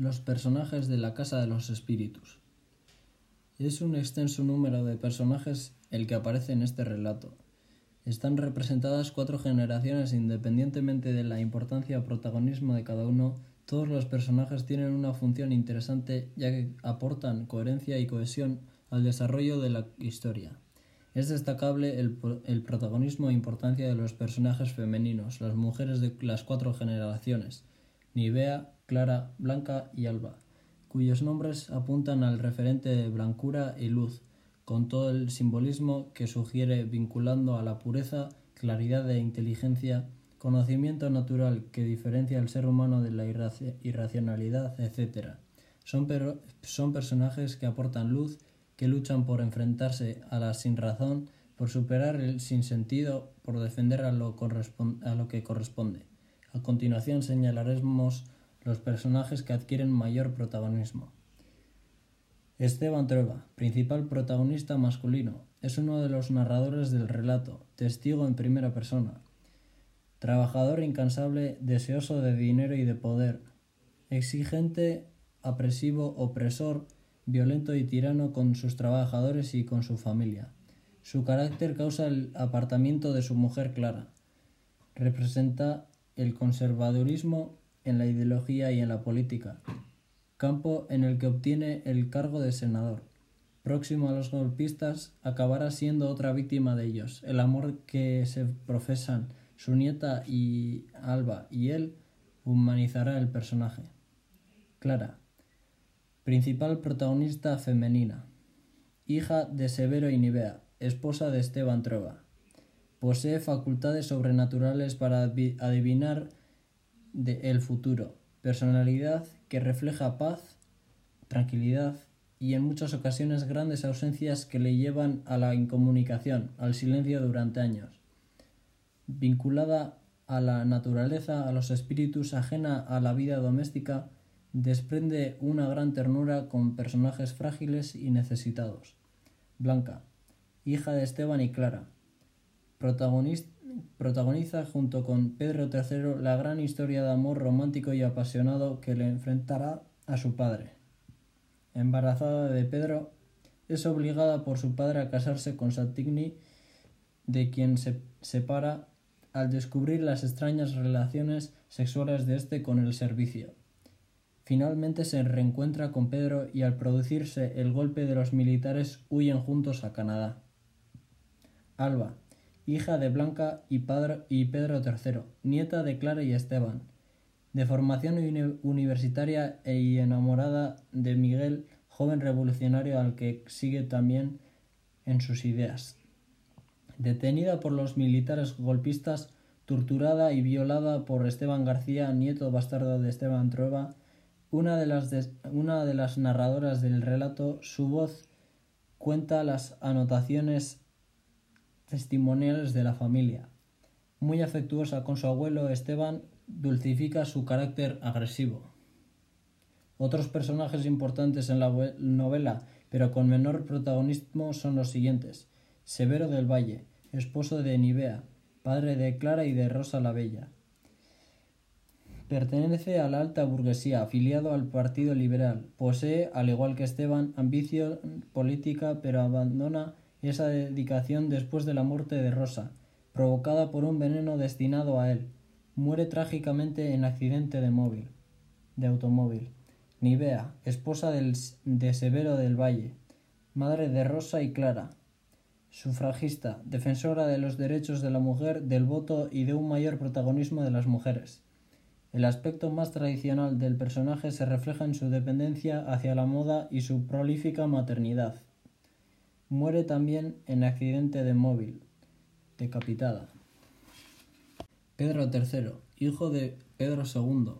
Los personajes de la Casa de los Espíritus. Es un extenso número de personajes el que aparece en este relato. Están representadas cuatro generaciones independientemente de la importancia o protagonismo de cada uno. Todos los personajes tienen una función interesante ya que aportan coherencia y cohesión al desarrollo de la historia. Es destacable el, el, protagonismo e importancia de los personajes femeninos, las mujeres de las cuatro generaciones, Nivea, Clara, Blanca y Alba, cuyos nombres apuntan al referente de blancura y luz, con todo el simbolismo que sugiere vinculando a la pureza, claridad e inteligencia, conocimiento natural que diferencia al ser humano de la irracionalidad, etc. Son, son personajes que aportan luz, que luchan por enfrentarse a la sinrazón, por superar el sinsentido, por defender a lo que corresponde. A continuación señalaremos los personajes que adquieren mayor protagonismo. Esteban Trueba, principal protagonista masculino, es uno de los narradores del relato, testigo en primera persona, trabajador incansable, deseoso de dinero y de poder, exigente, apresivo, opresor, violento y tirano con sus trabajadores y con su familia. Su carácter causa el apartamiento de su mujer Clara. Representa el conservadurismo en la ideología y en la política, campo en el que obtiene el cargo de senador. Próximo a los golpistas, acabará siendo otra víctima de ellos. El amor que se profesan su nieta y Alba y él humanizará el personaje. Clara, principal protagonista femenina, hija de Severo y Nivea, esposa de Esteban Trova. Posee facultades sobrenaturales para adivinar de el futuro, personalidad que refleja paz, tranquilidad y en muchas ocasiones grandes ausencias que le llevan a la incomunicación, al silencio durante años. Vinculada a la naturaleza, a los espíritus, ajena a la vida doméstica, desprende una gran ternura con personajes frágiles y necesitados. Blanca, hija de Esteban y Clara, protagonista protagoniza junto con Pedro III la gran historia de amor romántico y apasionado que le enfrentará a su padre. Embarazada de Pedro, es obligada por su padre a casarse con Satigny, de quien se separa al descubrir las extrañas relaciones sexuales de este con el servicio. Finalmente se reencuentra con Pedro y al producirse el golpe de los militares huyen juntos a Canadá. Alba, hija de Blanca y, Pedro III, nieta de Clara y Esteban, de formación universitaria y enamorada de Miguel, joven revolucionario al que sigue también en sus ideas. Detenida por los militares golpistas, torturada y violada por Esteban García, nieto bastardo de Esteban Trueba, una de las, una de las narradoras del relato, su voz cuenta las anotaciones testimoniales de la familia. Muy afectuosa con su abuelo Esteban, dulcifica su carácter agresivo. Otros personajes importantes en la novela, pero con menor protagonismo, son los siguientes. Severo del Valle, esposo de Nivea, padre de Clara y de Rosa la Bella. Pertenece a la alta burguesía, afiliado al Partido Liberal. Posee, al igual que Esteban, ambición política, pero abandona esa dedicación después de la muerte de Rosa, provocada por un veneno destinado a él. Muere trágicamente en accidente de móvil, de automóvil. Nivea, esposa de Severo del Valle, madre de Rosa y Clara, sufragista, defensora de los derechos de la mujer, del voto y de un mayor protagonismo de las mujeres. El aspecto más tradicional del personaje se refleja en su dependencia hacia la moda y su prolífica maternidad. Muere también en accidente de móvil, decapitada. Pedro III, hijo de Pedro II,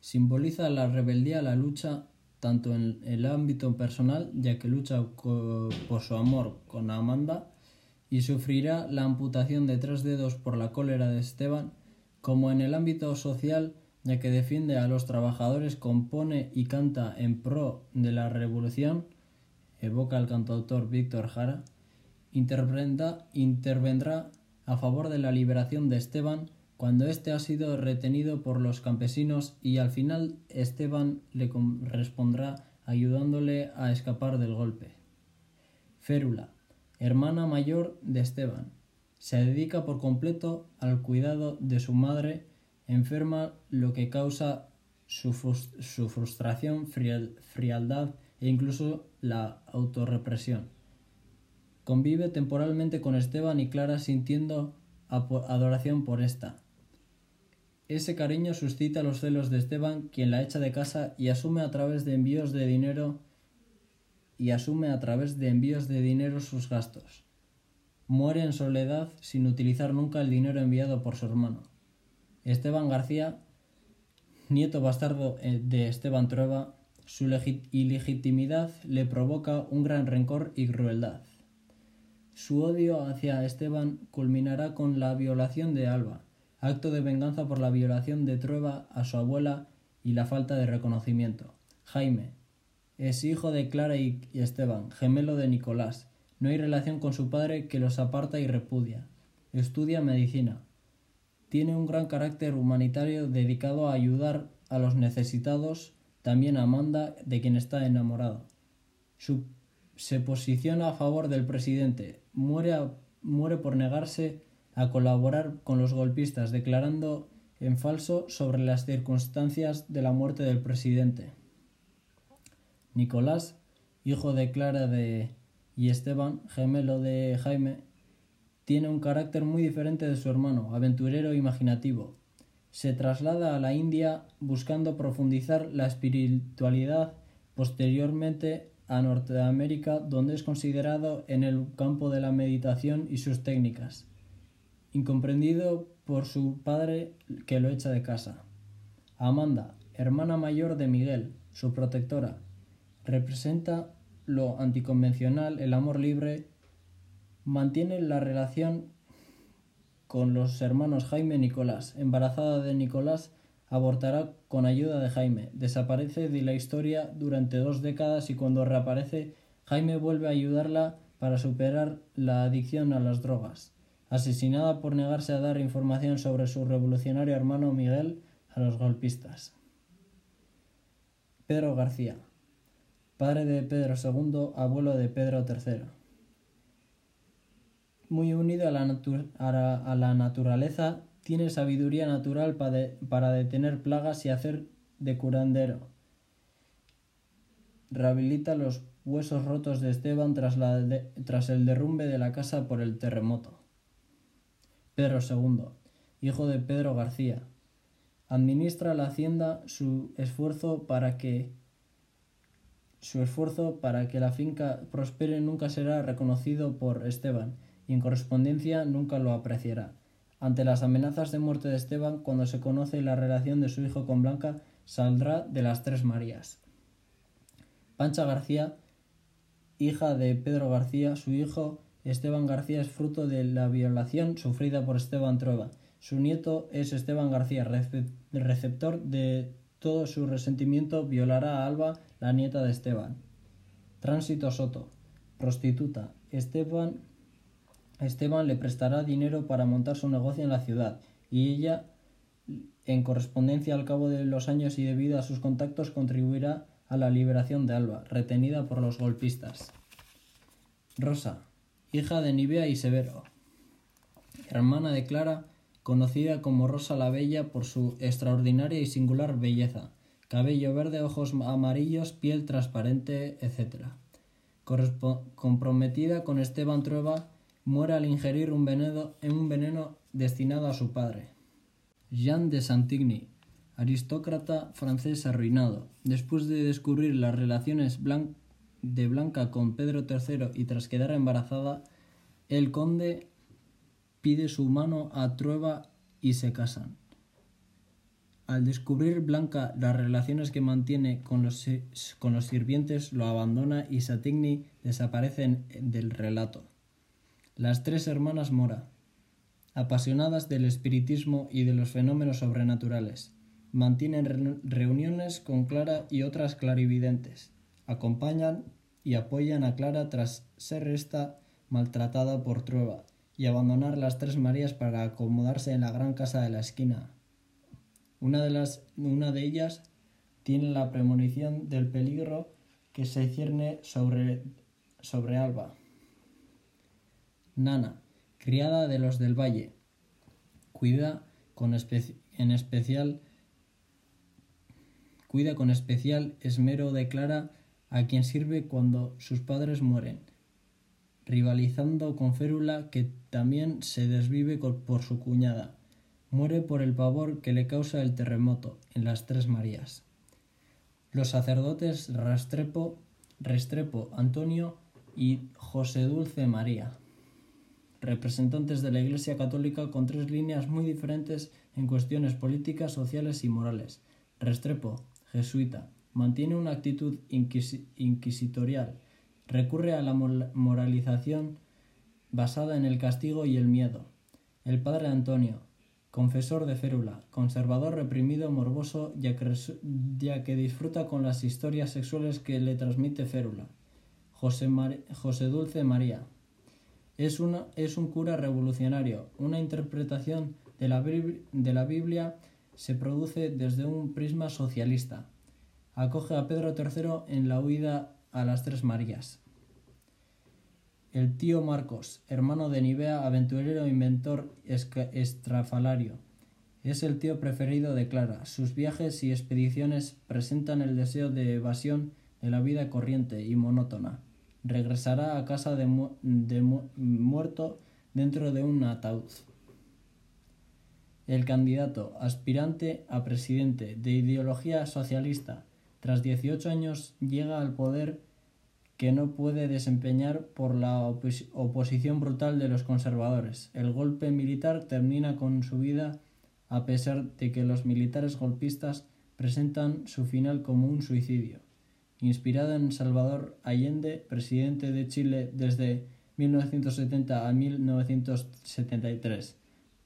simboliza la rebeldía la lucha tanto en el ámbito personal, ya que lucha por su amor con Amanda y sufrirá la amputación de tres dedos por la cólera de Esteban, como en el ámbito social, ya que defiende a los trabajadores, compone y canta en pro de la revolución, evoca el cantautor Víctor Jara, intervendrá a favor de la liberación de Esteban, cuando éste ha sido retenido por los campesinos y al final Esteban le respondrá ayudándole a escapar del golpe. Férula, hermana mayor de Esteban, se dedica por completo al cuidado de su madre enferma, lo que causa su, frustración, frialdad e incluso la autorrepresión. Convive temporalmente con Esteban y Clara sintiendo adoración por esta. Ese cariño suscita los celos de Esteban, quien la echa de casa y asume a través de envíos de dinero y asume a través de envíos de dinero sus gastos. Muere en soledad sin utilizar nunca el dinero enviado por su hermano. Esteban García, nieto bastardo eh, de Esteban Trueba, su ilegitimidad le provoca un gran rencor y crueldad. Su odio hacia Esteban culminará con la violación de Alba, acto de venganza por la violación de Trueba a su abuela y la falta de reconocimiento. Jaime es hijo de Clara y Esteban, gemelo de Nicolás. No hay relación con su padre que los aparta y repudia. Estudia medicina. Tiene un gran carácter humanitario dedicado a ayudar a los necesitados, también Amanda, de quien está enamorado. se posiciona a favor del presidente, muere, muere por negarse a colaborar con los golpistas, declarando en falso sobre las circunstancias de la muerte del presidente. Nicolás, hijo de Clara de y Esteban, gemelo de Jaime, tiene un carácter muy diferente de su hermano, aventurero e imaginativo. Se traslada a la India buscando profundizar la espiritualidad, posteriormente a Norteamérica, donde es considerado en el campo de la meditación y sus técnicas incomprendido por su padre que lo echa de casa. Amanda, hermana mayor de Miguel, su protectora, representa lo anticonvencional, el amor libre, mantiene la relación con los hermanos Jaime Nicolás. Embarazada de Nicolás, abortará con ayuda de Jaime. Desaparece de la historia durante dos décadas y cuando reaparece, Jaime vuelve a ayudarla para superar la adicción a las drogas asesinada por negarse a dar información sobre su revolucionario hermano Miguel a los golpistas. Pedro García, padre de Pedro II, abuelo de Pedro III. Muy unido a la, naturaleza, tiene sabiduría natural para detener plagas y hacer de curandero. Rehabilita los huesos rotos de Esteban tras el derrumbe de la casa por el terremoto. Pedro II, hijo de Pedro García. Administra la hacienda su esfuerzo para que su esfuerzo para que la finca prospere nunca será reconocido por Esteban y en correspondencia nunca lo apreciará. Ante las amenazas de muerte de Esteban, cuando se conoce la relación de su hijo con Blanca, saldrá de las tres Marías. Pancha García, hija de Pedro García, su hijo Esteban García es fruto de la violación sufrida por Esteban Trueba. Su nieto es Esteban García, receptor de todo su resentimiento, violará a Alba, la nieta de Esteban. Tránsito Soto, prostituta. Esteban, Esteban le prestará dinero para montar su negocio en la ciudad y ella, en correspondencia al cabo de los años y debido a sus contactos, contribuirá a la liberación de Alba, retenida por los golpistas. Rosa, hija de Nivea y Severo, hermana de Clara, conocida como Rosa la Bella por su extraordinaria y singular belleza, cabello verde, ojos amarillos, piel transparente, etc. comprometida con Esteban Trueba, muere al ingerir un veneno, un veneno destinado a su padre. Jean de Santigny, aristócrata francés arruinado, después de descubrir las relaciones de Blanca con Pedro III y tras quedar embarazada, el conde pide su mano a Trueba y se casan. Al descubrir Blanca las relaciones que mantiene con los, con los sirvientes, lo abandona y Satigny desaparece del relato. Las tres hermanas Mora, apasionadas del espiritismo y de los fenómenos sobrenaturales, mantienen reuniones con Clara y otras clarividentes acompañan y apoyan a Clara tras ser esta maltratada por Trueba y abandonar las tres Marías para acomodarse en la gran casa de la esquina. Una de, una de ellas tiene la premonición del peligro que se cierne sobre, sobre Alba. Nana, criada de los del Valle, cuida con en especial cuida con especial esmero de Clara a quien sirve cuando sus padres mueren, rivalizando con Férula que también se desvive por su cuñada. Muere por el pavor que le causa el terremoto en las Tres Marías. Los sacerdotes Rastrepo, Restrepo Antonio y José Dulce María, representantes de la Iglesia Católica con tres líneas muy diferentes en cuestiones políticas, sociales y morales. Restrepo, jesuita, mantiene una actitud inquisitorial, recurre a la moralización basada en el castigo y el miedo. El padre Antonio, confesor de férula, conservador reprimido, morboso, ya que, disfruta con las historias sexuales que le transmite férula. José, José Dulce María. Es, es un cura revolucionario. Una interpretación de la, de la Biblia se produce desde un prisma socialista. Acoge a Pedro III en la huida a las Tres Marías. El tío Marcos, hermano de Nivea, aventurero, inventor, estrafalario. Es el tío preferido de Clara. Sus viajes y expediciones presentan el deseo de evasión de la vida corriente y monótona. Regresará a casa de, muerto dentro de un ataúd. El candidato aspirante a presidente de ideología socialista, tras 18 años, llega al poder que no puede desempeñar por la oposición brutal de los conservadores. El golpe militar termina con su vida a pesar de que los militares golpistas presentan su final como un suicidio. Inspirada en Salvador Allende, presidente de Chile desde 1970 a 1973,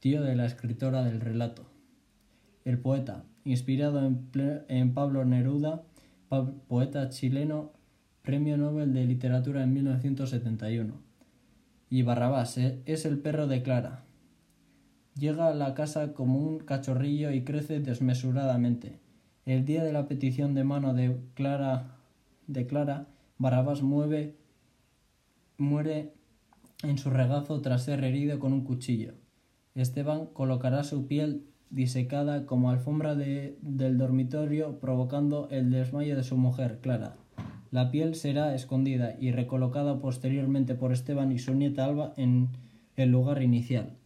tío de la escritora del relato. El poeta, inspirado en, Pablo Neruda, poeta chileno Premio Nobel de Literatura en 1971. Y Barrabás eh, es el perro de Clara. Llega a la casa como un cachorrillo y crece desmesuradamente. El día de la petición de mano de Clara, de Clara Barrabás mueve, muere en su regazo tras ser herido con un cuchillo. Esteban colocará su piel disecada como alfombra del dormitorio, provocando el desmayo de su mujer, Clara. La piel será escondida y recolocada posteriormente por Esteban y su nieta Alba en el lugar inicial.